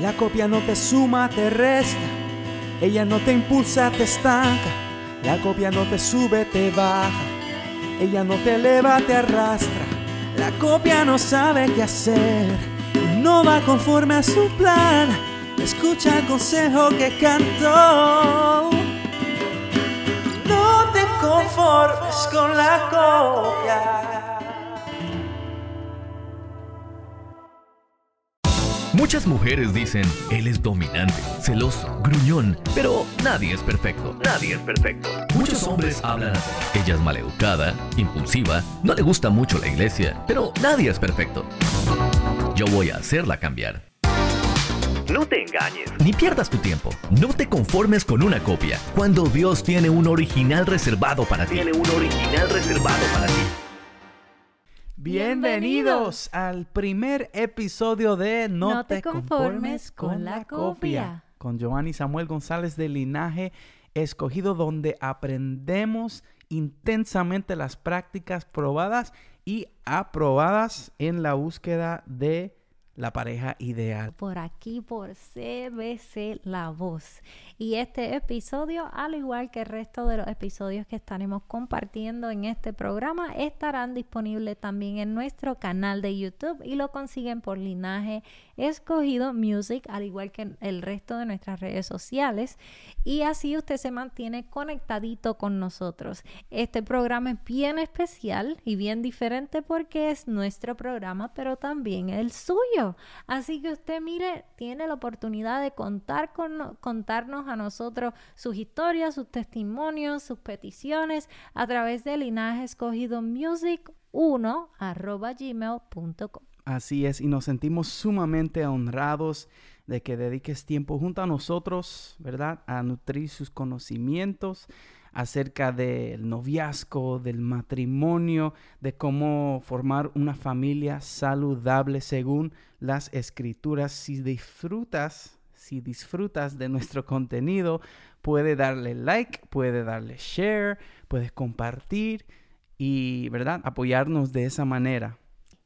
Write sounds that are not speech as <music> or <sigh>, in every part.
La copia no te suma, te resta. Ella no te impulsa, te estanca. La copia no te sube, te baja. Ella no te eleva, te arrastra. La copia no sabe qué hacer. No va conforme a su plan. Escucha el consejo que cantó. No te conformes con la copia. Muchas mujeres dicen, él es dominante, celoso, gruñón, pero nadie es perfecto. Nadie es perfecto. Muchos hombres hablan así. Ella es maleducada, impulsiva, no le gusta mucho la iglesia, pero nadie es perfecto. Yo voy a hacerla cambiar. No te engañes. Ni pierdas tu tiempo. No te conformes con una copia, cuando Dios tiene un original reservado para ti. Tiene un original reservado para ti. Bienvenidos al primer episodio de No, te, conformes, con la copia. Con Giovanni Samuel González de Linaje Escogido, donde aprendemos intensamente las prácticas probadas y aprobadas en la búsqueda de la pareja ideal. Por aquí, por CBC La Voz. Y este episodio, al igual que el resto de los episodios que estaremos compartiendo en este programa, estarán disponibles también en nuestro canal de YouTube y lo consiguen por linaje escogido Music, al igual que el resto de nuestras redes sociales. Y así usted se mantiene conectadito con nosotros. Este programa es bien especial y bien diferente porque es nuestro programa, pero también el suyo. Así que usted, mire, tiene la oportunidad de contar con, contarnos a nosotros sus historias, sus testimonios, sus peticiones a través de linaje escogido music 1 gmail.com. Así es, y nos sentimos sumamente honrados de que dediques tiempo junto a nosotros, ¿verdad? A nutrir sus conocimientos acerca del noviazgo, del matrimonio, de cómo formar una familia saludable según las escrituras. Si disfrutas si disfrutas de nuestro contenido, puede darle like, puede darle share, puedes compartir y, ¿verdad? Apoyarnos de esa manera.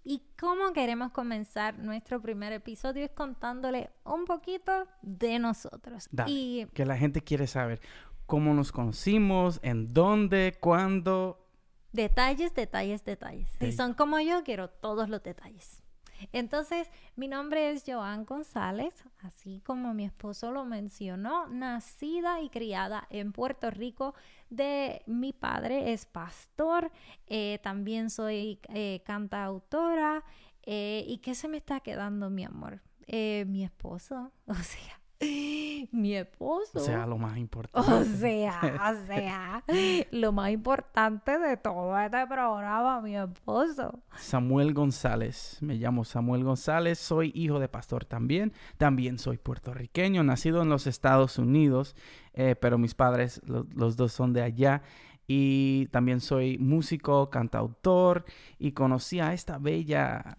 Y cómo queremos comenzar nuestro primer episodio es contándole un poquito de nosotros. y que la gente quiere saber cómo nos conocimos, en dónde, cuándo. Detalles, detalles, detalles. Si son como yo, quiero todos los detalles. Entonces, mi nombre es Joan González, así como mi esposo lo mencionó, nacida y criada en Puerto Rico. De mi padre es pastor, eh, también soy eh, cantautora. Eh, ¿Y qué se me está quedando, mi amor? mi esposo, <laughs> o sea, <gasps> mi esposo. O sea, lo más importante. O sea, o sea, <laughs> lo más importante de todo este programa, mi esposo. Samuel González. Me llamo Samuel González. Soy hijo de pastor también. También soy puertorriqueño, nacido en los Estados Unidos, eh, pero mis padres, los dos son de allá. Y también soy músico, cantautor y conocí a esta bella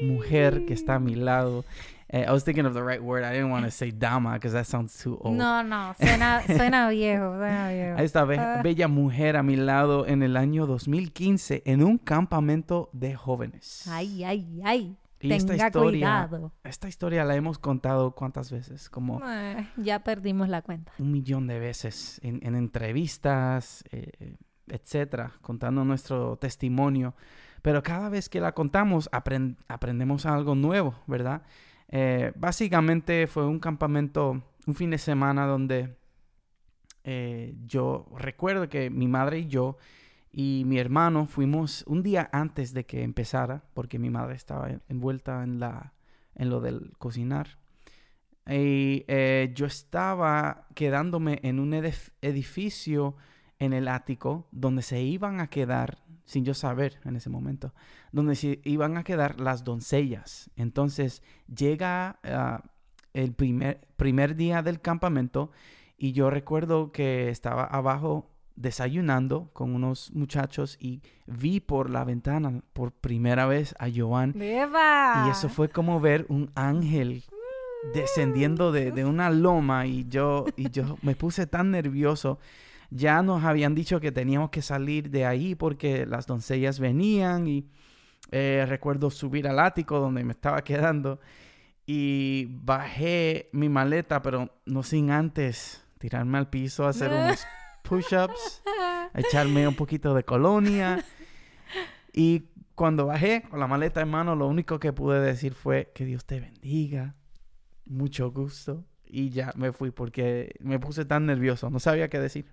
mujer que está a mi lado. Eh, I was thinking of the right word. I didn't want to say dama because that sounds too old. No, no, suena, <laughs> suena viejo, suena viejo. Esta ah. bella mujer a mi lado en el año 2015 en un campamento de jóvenes. Ay, ay, ay. Y Tenga esta historia, cuidado. Esta historia la hemos contado cuántas veces, como eh, ya perdimos la cuenta. Un millón de veces en, entrevistas, eh, etcétera, contando nuestro testimonio. Pero cada vez que la contamos aprendemos algo nuevo, ¿verdad? Eh, básicamente fue un campamento, un fin de semana donde eh, yo recuerdo que mi madre y yo y mi hermano fuimos un día antes de que empezara, porque mi madre estaba envuelta en, la, en lo del cocinar. Y eh, yo estaba quedándome en un edificio en el ático donde se iban a quedar sin yo saber en ese momento, donde se iban a quedar las doncellas. Entonces llega ah, el primer, primer día del campamento y yo recuerdo que estaba abajo desayunando con unos muchachos y vi por la ventana por primera vez a Joan. Y eso fue como ver un ángel descendiendo de, de, una loma y yo, y yo me puse tan nervioso. Ya nos habían dicho que teníamos que salir de ahí porque las doncellas venían y eh, recuerdo subir al ático donde me estaba quedando y bajé mi maleta, pero no sin antes tirarme al piso, hacer <laughs> unos push-ups, <laughs> echarme un poquito de colonia. Y cuando bajé con la maleta en mano, lo único que pude decir fue que Dios te bendiga, mucho gusto. Y ya me fui porque me puse tan nervioso, no sabía qué decir.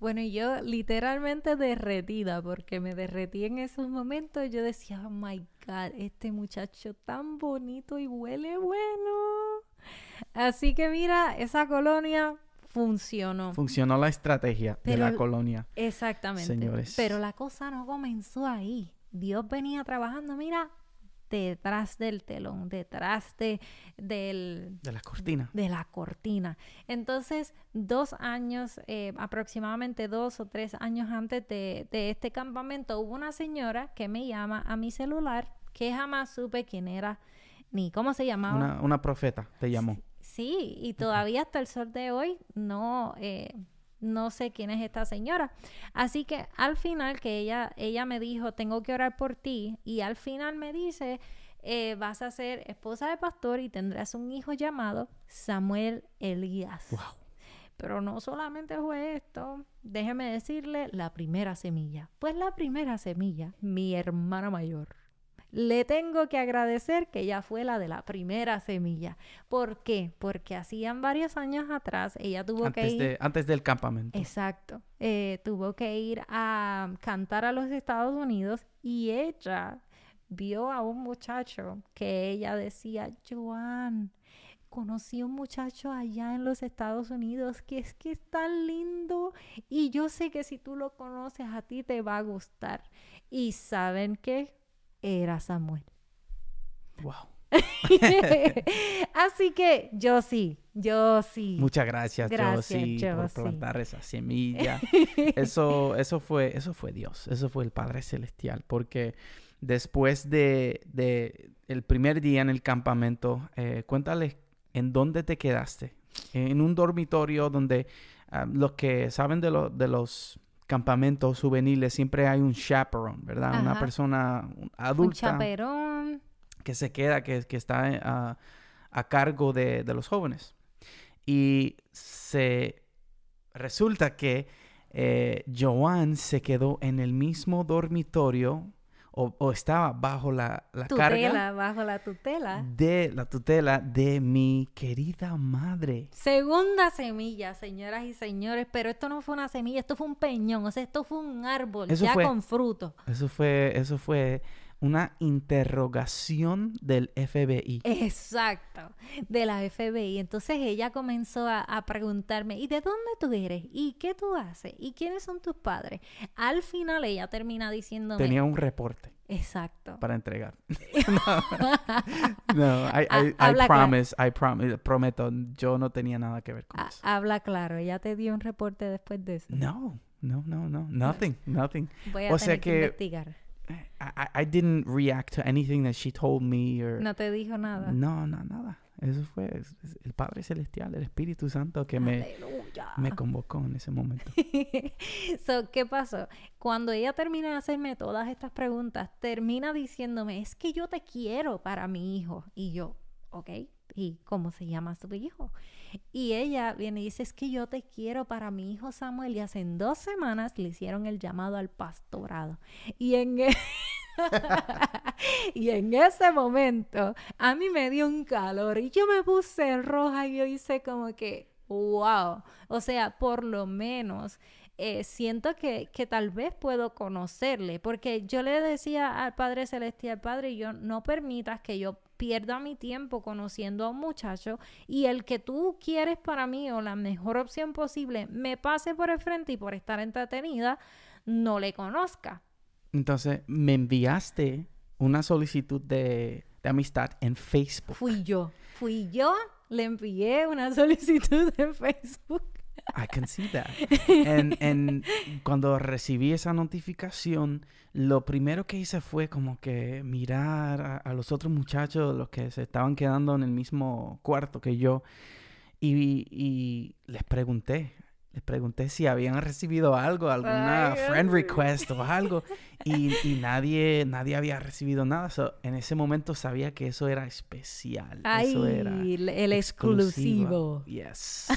Bueno, y yo literalmente derretida, porque me derretí en esos momentos. Yo decía, oh my God, este muchacho tan bonito y huele bueno. Así que mira, esa colonia funcionó. Funcionó la estrategia de la colonia. Exactamente. Señores. Pero la cosa no comenzó ahí. Dios venía trabajando, mira, detrás del telón, detrás de, del, de la cortina. De la cortina. Entonces, dos años, eh, aproximadamente dos o tres años antes de, este campamento, hubo una señora que me llama a mi celular que jamás supe quién era ni cómo se llamaba. Una, una profeta te llamó. Sí, y todavía hasta el sol de hoy no... Eh, no sé quién es esta señora. Así que al final que ella, ella me dijo, tengo que orar por ti, y al final me dice, eh, vas a ser esposa de pastor y tendrás un hijo llamado Samuel Elías. Wow. Pero no solamente fue esto, déjeme decirle la primera semilla. Pues la primera semilla, mi hermana mayor le tengo que agradecer que ella fue la de la primera semilla. ¿Por qué? Porque hacían varios años atrás ella tuvo que ir... antes del campamento. Exacto. Eh, tuvo que ir a cantar a los Estados Unidos y ella vio a un muchacho que ella decía, Joan, conocí a un muchacho allá en los Estados Unidos que es que es tan lindo y yo sé que si tú lo conoces a ti te va a gustar. Y saben qué? Era Samuel. Wow. <laughs> Así que yo sí, yo sí. Muchas gracias, gracias yo por plantar esa semilla. <laughs> eso, eso fue, eso fue Dios, eso fue el Padre Celestial, porque después de, el primer día en el campamento, eh, cuéntales en dónde te quedaste. En un dormitorio donde ah, los que saben de, de los campamentos juveniles siempre hay un chaperone, ¿verdad? Una persona adulta. Un chaperón. Que se queda, que, que está eh, a, cargo de, de, los jóvenes. Y se resulta que eh, Joan se quedó en el mismo dormitorio o, estaba bajo la, la tutela, bajo la tutela. De la tutela de mi querida madre. Segunda semilla, señoras y señores, pero esto no fue una semilla, esto fue un peñón, o sea, esto fue un árbol ya con fruto. Eso fue, eso fue una interrogación del FBI. Exacto, de la FBI. Entonces ella comenzó a, preguntarme, ¿y de dónde tú eres? ¿Y qué tú haces? ¿Y quiénes son tus padres? Al final ella termina diciéndome... Tenía un reporte. Exacto. Para entregar. <laughs> no, I, I, promise, I promise, prometo, yo no tenía nada que ver con eso. Habla claro, ella te dio un reporte después de eso. No, no, no, no, nothing, nothing. Voy a o sea que, que investigar. I, I didn't react to anything that she told me or... No te dijo nada. No, no, nada. Eso fue el Padre Celestial, el Espíritu Santo que me, me convocó en ese momento. <laughs> so, ¿Qué pasó? Cuando ella termina de hacerme todas estas preguntas, termina diciéndome, es que yo te quiero para mi hijo. Y yo, ok, ¿y cómo se llama tu hijo? Y ella viene y dice, es que yo te quiero para mi hijo Samuel. Y hace dos semanas le hicieron el llamado al pastorado. Y en, e <laughs> y en ese momento a mí me dio un calor y yo me puse roja y yo hice como que, wow. O sea, por lo menos eh, siento que, que, tal vez puedo conocerle, porque yo le decía al Padre Celestial, Padre, yo no permitas que yo pierda mi tiempo conociendo a un muchacho y el que tú quieres para mí o la mejor opción posible me pase por el frente y por estar entretenida, no le conozca. Entonces, me enviaste una solicitud de, de amistad en Facebook. Fui yo, fui yo, le envié una <laughs> solicitud en Facebook. I can see that. <laughs> En, cuando recibí esa notificación, lo primero que hice fue como que mirar a, los otros muchachos, los que se estaban quedando en el mismo cuarto que yo, y, les pregunté, les pregunté si habían recibido algo, alguna Ay, friend request o algo. Y, y nadie, nadie había recibido nada. So, en ese momento sabía que eso era especial. Ay, eso era el, exclusivo. Yes.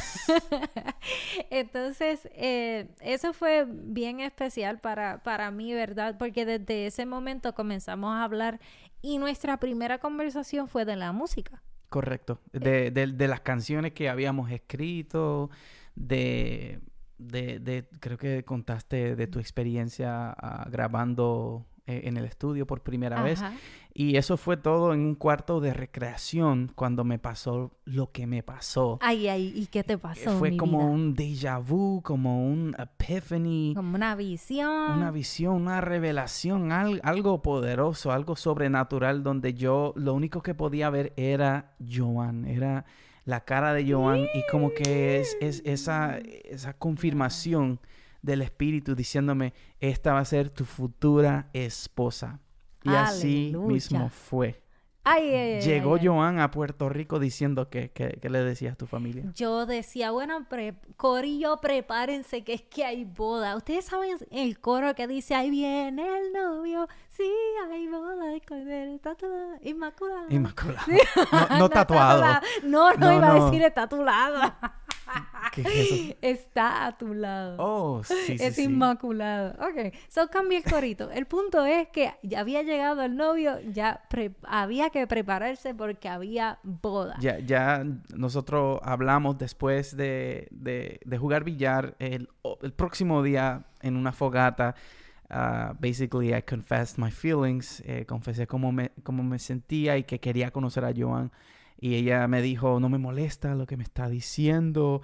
<laughs> Entonces, eh, eso fue bien especial para, para mí, ¿verdad? Porque desde ese momento comenzamos a hablar y nuestra primera conversación fue de la música. Correcto. De, de- de las canciones que habíamos escrito, de, de, de- creo que contaste de tu experiencia ah, grabando eh, en el estudio por primera vez. Ajá. Y eso fue todo en un cuarto de recreación cuando me pasó lo que me pasó. Ay, ay, ¿y qué te pasó? fue mi como vida? un déjà vu, como un epiphany, Como una visión. una visión, una revelación, al- algo poderoso, algo sobrenatural donde yo lo único que podía ver era Joan, era la cara de Joan y como que es, es esa, esa confirmación del espíritu diciéndome, esta va a ser tu futura esposa. Y así mismo fue. Ay, ay, ay, Llegó ay. Joan a Puerto Rico diciendo que, que, que le decías a tu familia. Yo decía, bueno, pre corillo, prepárense que es que hay boda. Ustedes saben el coro que dice, ahí viene el novio, sí, hay boda, todo inmaculado. Inmaculado. <laughs> No, no tatuado. No, no, No, iba no. a decir está a tu lado. <laughs> ¿Qué es eso? Está a tu lado. Oh, sí, sí, es sí. inmaculado. Ok, so cambia el corito. El punto es que ya había llegado el novio, ya pre- había que prepararse porque había boda. Ya, ya nosotros hablamos después de, de- de jugar billar el, el próximo día en una fogata. ah, basically, I confessed my feelings. eh, confesé cómo me, cómo me sentía y que quería conocer a Joan. Y ella me dijo, no me molesta lo que me está diciendo.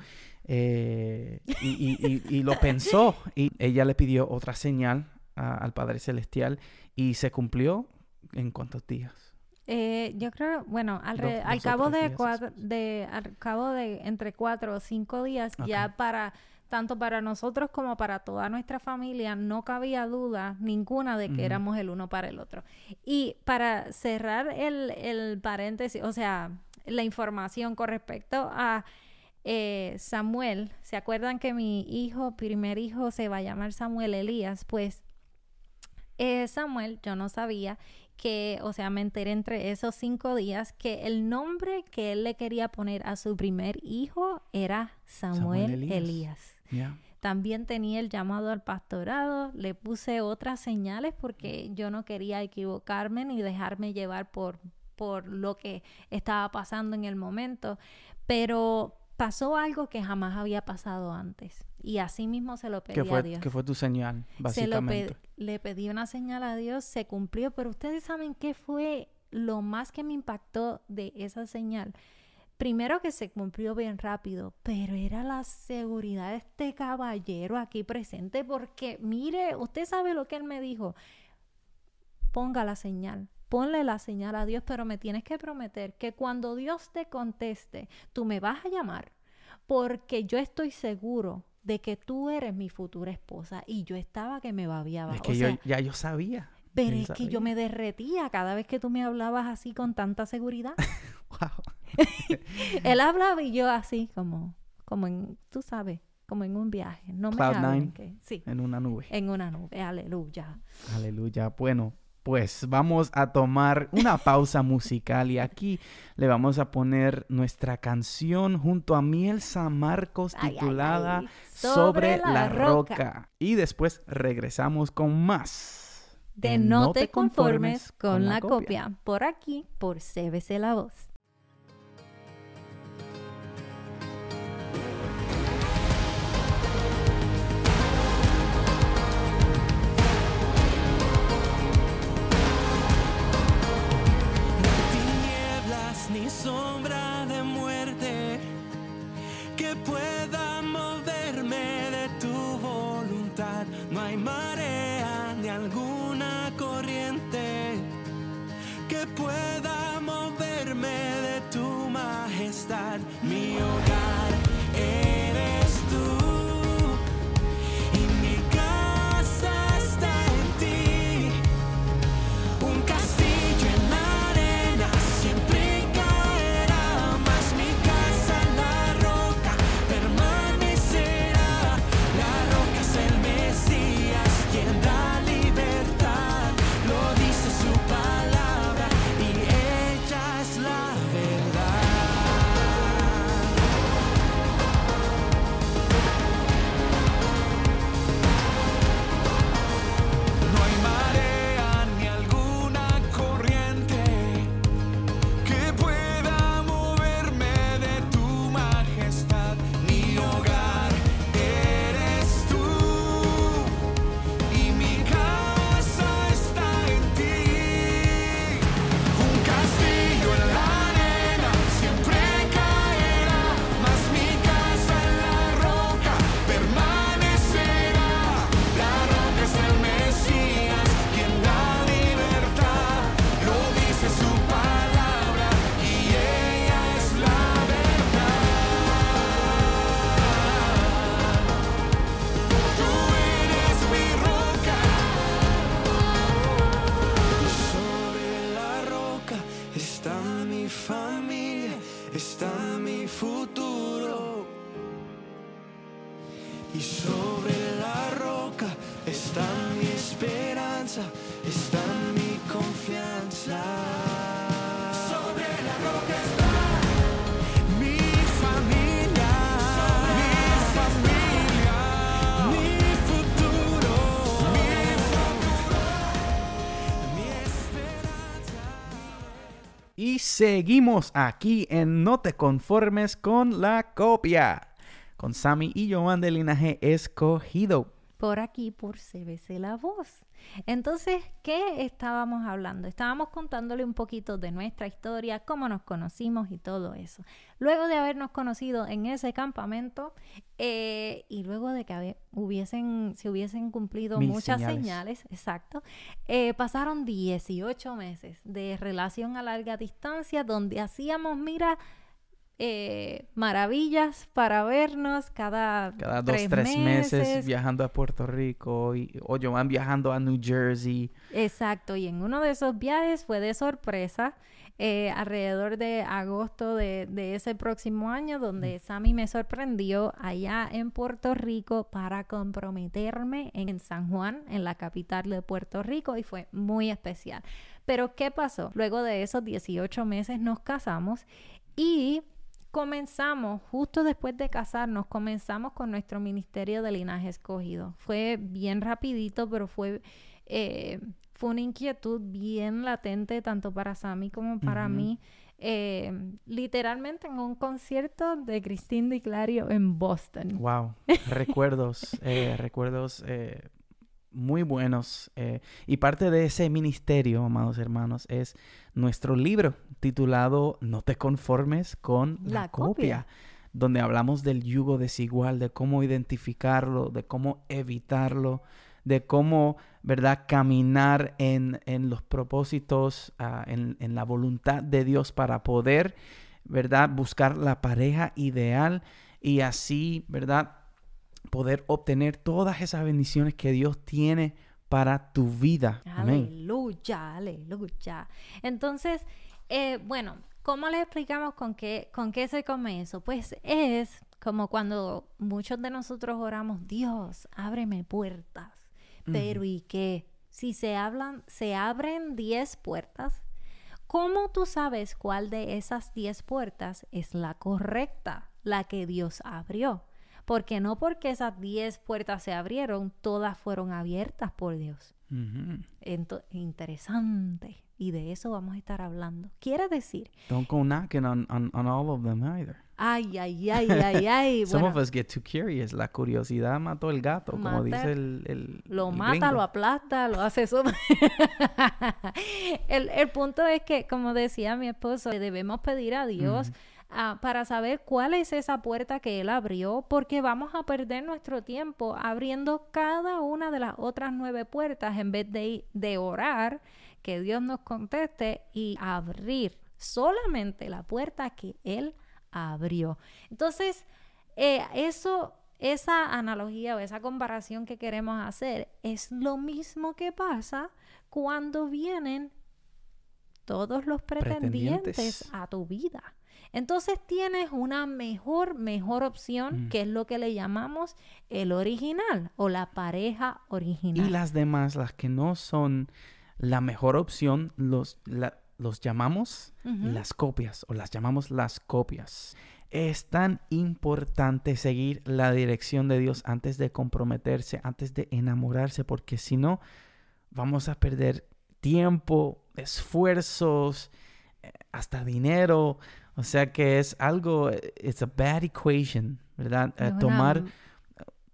Eh, y, y- y- y lo pensó. Y ella le pidió otra señal a- al Padre Celestial. Y se cumplió en cuántos días. Eh, yo creo, bueno, al, re- Dos- al dos cabo de cuatro, de, al cabo de entre cuatro o cinco días, ya para, tanto para nosotros como para toda nuestra familia, no cabía duda ninguna de que éramos el uno para el otro. Y para cerrar el, el paréntesis, o sea, la información con respecto a eh, Samuel, ¿se acuerdan que mi hijo, primer hijo, se va a llamar Samuel Elías? Pues eh, Samuel, yo no sabía que, o sea, me enteré entre esos cinco días que el nombre que él le quería poner a su primer hijo era Samuel, Samuel Elías. También tenía el llamado al pastorado, le puse otras señales porque yo no quería equivocarme ni dejarme llevar por, por lo que estaba pasando en el momento, pero pasó algo que jamás había pasado antes y así mismo se lo pedí ¿Qué a Dios. qué fue tu señal, Se lo pe- básicamente? le pedí una señal a Dios, se cumplió, pero ustedes saben qué fue lo más que me impactó de esa señal. Primero que se cumplió bien rápido, pero era la seguridad de este caballero aquí presente, porque mire, usted sabe lo que él me dijo. Ponga la señal, ponle la señal a Dios, pero me tienes que prometer que cuando Dios te conteste, tú me vas a llamar, porque yo estoy seguro de que tú eres mi futura esposa y yo estaba que me babiaba. Es O que sea, yo, ya yo sabía. pero Yo es que yo me derretía cada vez que tú me hablabas así con tanta seguridad. <laughs> Wow. <laughs> Él hablaba y yo así como, como en, tú sabes, como en un viaje. No me Cloud hablen nine. que- sí, En una nube. en una nube, aleluya. Aleluya. Bueno, pues vamos a tomar una <laughs> pausa musical y aquí le vamos a poner nuestra canción junto a Miel San Marcos Ay, ay, titulada ay. Sobre, la, roca. Y después regresamos con más. De no, te conformes con, la copia. Por aquí, por CBC La Voz. Sombra de muerte que pueda moverme de tu voluntad. No hay marea ni alguna corriente que pueda seguimos aquí en No te conformes con la copia. Con Sammy y Joan de Linaje Escogido. Por aquí por CBC La Voz. Entonces, ¿qué estábamos hablando? Estábamos contándole un poquito de nuestra historia, cómo nos conocimos y todo eso. Luego de habernos conocido en ese campamento eh, y luego de que hubiesen, se hubiesen cumplido Mil muchas señales. señales, exacto, eh, pasaron 18 meses de relación a larga distancia donde hacíamos, mira, eh, maravillas para vernos cada, Cada dos, tres, meses. viajando a Puerto Rico. Y, o Joan viajando a New Jersey. Exacto, y en uno de esos viajes fue de sorpresa, eh, alrededor de agosto de, de ese próximo año, donde Sammy me sorprendió allá en Puerto Rico para comprometerme en San Juan, en la capital de Puerto Rico, y fue muy especial. Pero, ¿qué pasó? Luego de esos 18 meses nos casamos y comenzamos, justo después de casarnos, comenzamos con nuestro ministerio de linaje escogido. Fue bien rapidito, pero fue, eh, fue una inquietud bien latente tanto para Sammy como para mí. Eh, literalmente en un concierto de Cristín Di Clario en Boston. Wow. <laughs> Recuerdos. eh, recuerdos eh, muy buenos. eh, y parte de ese ministerio, amados hermanos, es nuestro libro titulado No te conformes con la, La copia. copia. Donde hablamos del yugo desigual, de cómo identificarlo, de cómo evitarlo, de cómo, ¿verdad?, caminar en, en los propósitos, ah, en, en la voluntad de Dios para poder, ¿verdad?, buscar la pareja ideal y así, ¿verdad?, poder obtener todas esas bendiciones que Dios tiene para tu vida. Amén. Aleluya, aleluya. Entonces, eh, bueno, ¿cómo les explicamos con qué, con qué se come eso? Pues es como cuando muchos de nosotros oramos, Dios, ábreme puertas. Pero ¿y qué? Si se hablan, se abren 10 puertas, ¿cómo tú sabes cuál de esas 10 puertas es la correcta, la que Dios abrió? Porque no porque esas 10 puertas se abrieron, todas fueron abiertas por Dios. Ujú. Ento- interesante. Y de eso vamos a estar hablando. Quiere decir, Don't go knocking on, on, on all of them either. ay, ay, ay, ay, <laughs> ay. Some bueno, of us get too curious. La curiosidad mató el gato, como dice el, el lo el mata, gringo. lo aplasta, lo hace eso. <laughs> el, el punto es que, como decía mi esposo, debemos pedir a Dios ah, para saber cuál es esa puerta que Él abrió, porque vamos a perder nuestro tiempo abriendo cada una de las otras nueve puertas en vez de, de orar, que Dios nos conteste y abrir solamente la puerta que Él abrió. Entonces, eh, eso, esa analogía o esa comparación que queremos hacer es lo mismo que pasa cuando vienen todos los pretendientes, Pretendientes. a tu vida. Entonces tienes una mejor, mejor opción, Mm. que es lo que le llamamos el original o la pareja original. Y las demás, las que no son la mejor opción, los, la- los llamamos las copias o las llamamos las copias. Es tan importante seguir la dirección de Dios antes de comprometerse, antes de enamorarse, porque si no, vamos a perder tiempo, esfuerzos, eh, hasta dinero. O sea que es algo, it's a bad equation, ¿verdad? Eh, una- tomar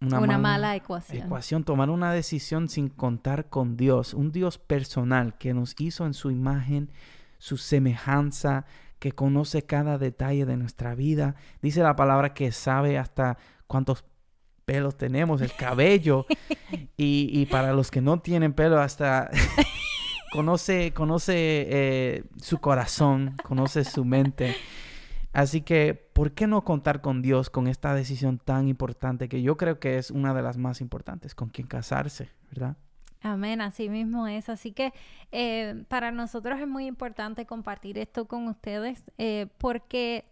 una, una mala mala ecuación. ecuación, tomar una decisión sin contar con Dios, un Dios personal que nos hizo en su imagen, su semejanza, que conoce cada detalle de nuestra vida. Dice la palabra que sabe hasta cuántos pelos tenemos, el cabello, <laughs> y, y para los que no tienen pelo, hasta conoce, conoce eh, su corazón, conoce su mente. Así que, ¿por qué no contar con Dios con esta decisión tan importante que yo creo que es una de las más importantes, con quién casarse, ¿verdad? Amén, así mismo es. Así que eh, para nosotros es muy importante compartir esto con ustedes eh, porque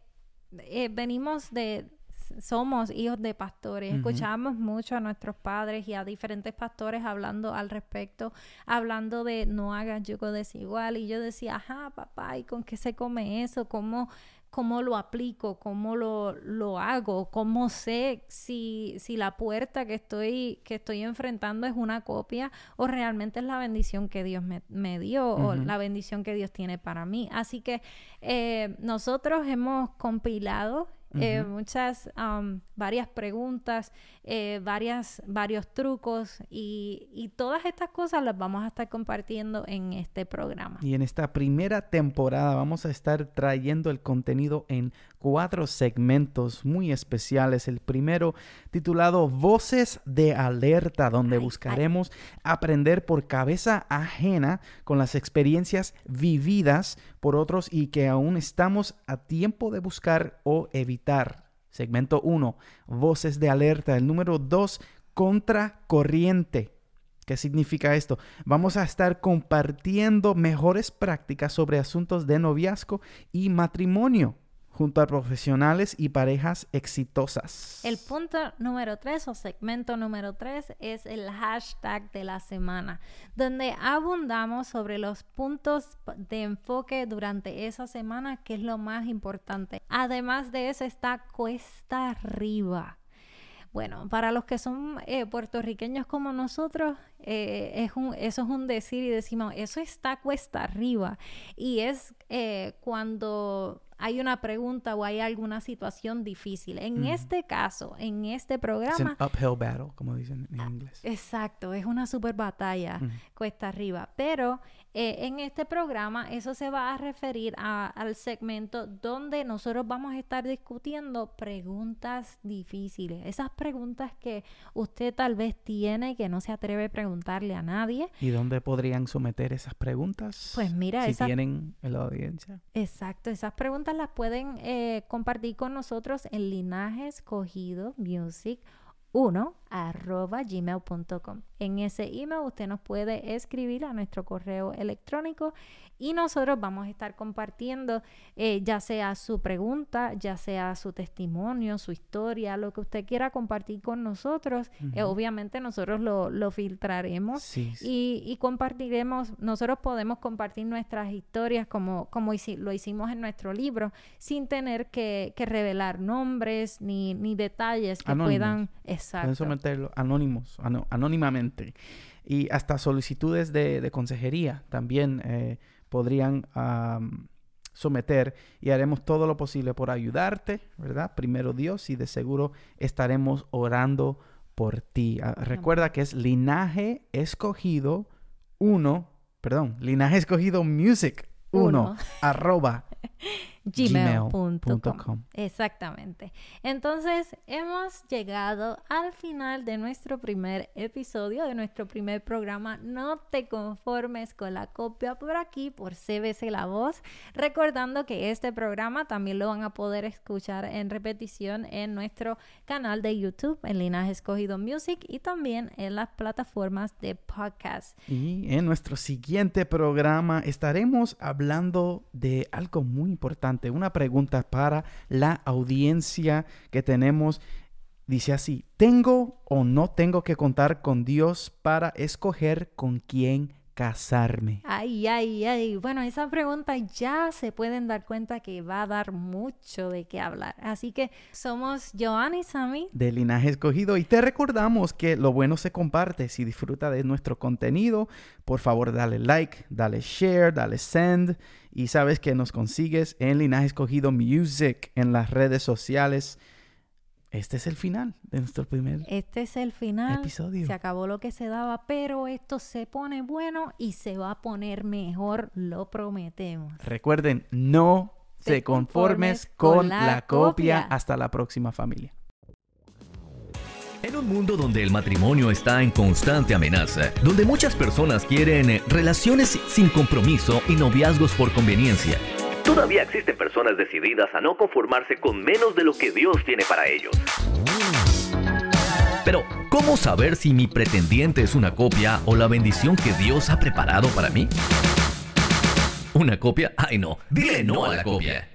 venimos de, somos hijos de pastores. Escuchamos mucho a nuestros padres y a diferentes pastores hablando al respecto, hablando de no hagas yugo desigual. Y yo decía, ajá, papá, ¿y con qué se come eso? ¿Cómo, cómo lo aplico? ¿Cómo lo, lo hago? ¿Cómo sé si, si la puerta que estoy, que estoy enfrentando es una copia o realmente es la bendición que Dios me, me dio o la bendición que Dios tiene para mí? Así que eh, nosotros hemos compilado eh, muchas, varias preguntas, eh, varias, varios trucos y, y, todas estas cosas las vamos a estar compartiendo en este programa. Y en esta primera temporada vamos a estar trayendo el contenido en cuatro segmentos muy especiales. El primero titulado Voces de Alerta, donde buscaremos aprender por cabeza ajena con las experiencias vividas por otros y que aún estamos a tiempo de buscar o evitar. Segmento 1, voces de alerta. El número 2, contracorriente. ¿Qué significa esto? Vamos a estar compartiendo mejores prácticas sobre asuntos de noviazgo y matrimonio junto profesionales y parejas exitosas. El punto número tres o segmento número tres es el hashtag de la semana, donde abundamos sobre los puntos de enfoque durante esa semana, que es lo más importante. Además de eso está cuesta arriba. Bueno, para los que son eh, puertorriqueños como nosotros, eh, es un, eso es un decir y decimos, eso está cuesta arriba. Y es eh, cuando hay una pregunta o hay alguna situación difícil. En este caso, en este programa... Es uphill battle, como dicen en ah, inglés. Exacto, es una super batalla cuesta arriba. Pero eh, en este programa eso se va a referir al segmento donde nosotros vamos a estar discutiendo preguntas difíciles. Esas preguntas que usted tal vez tiene que no se atreve a preguntarle a nadie. ¿Y dónde podrían someter esas preguntas? Pues mira, si tienen en la audiencia. Exacto, esas preguntas las pueden eh, compartir con nosotros en Linaje Escogido Music 1 arroba gmail.com. En ese email usted nos puede escribir a nuestro correo electrónico y nosotros vamos a estar compartiendo eh, ya sea su pregunta, ya sea su testimonio, su historia, lo que usted quiera compartir con nosotros. Eh, obviamente nosotros lo, filtraremos Y, compartiremos, nosotros podemos compartir nuestras historias como, como lo hicimos en nuestro libro, sin tener que, revelar nombres ni, ni detalles que puedan... Exacto. someterlo anónimos, anónimamente. Y hasta solicitudes de, consejería también. Eh, podrían someter y haremos todo lo posible por ayudarte, ¿verdad? Primero Dios y de seguro estaremos orando por ti. Ah, recuerda que es linaje escogido uno, perdón, linaje escogido music uno, arroba <laughs> gmail.com. Exactamente. Entonces, hemos llegado al final de nuestro primer episodio, de nuestro primer programa. No te conformes con la copia por aquí, por CBC La Voz. Recordando que este programa también lo van a poder escuchar en repetición en nuestro canal de YouTube, en Linaje Escogido Music, y también en las plataformas de podcast. Y en nuestro siguiente programa estaremos hablando de algo muy importante una pregunta para la audiencia que tenemos. Dice así, ¿tengo o no tengo que contar con Dios para escoger con quién casarme? Ay, ay, ay. Bueno, esa pregunta ya se pueden dar cuenta que va a dar mucho de qué hablar. Así que somos Joan y Sammy. De Linaje Escogido. Y te recordamos que lo bueno se comparte. Si disfruta de nuestro contenido, por favor dale like, dale share, dale send. Y sabes que nos consigues en Linaje Escogido Music en las redes sociales. Este es el final de nuestro primer Este es el final. Episodio. Se acabó lo que se daba, pero esto se pone bueno y se va a poner mejor, lo prometemos. Recuerden, no se conformes, con, la, copia. Hasta la próxima familia. En un mundo donde el matrimonio está en constante amenaza, donde muchas personas quieren relaciones sin compromiso y noviazgos por conveniencia, todavía existen personas decididas a no conformarse con menos de lo que Dios tiene para ellos. Pero, ¿cómo saber si mi pretendiente es una copia o la bendición que Dios ha preparado para mí? ¿Una copia? Ay no, dile no a la copia.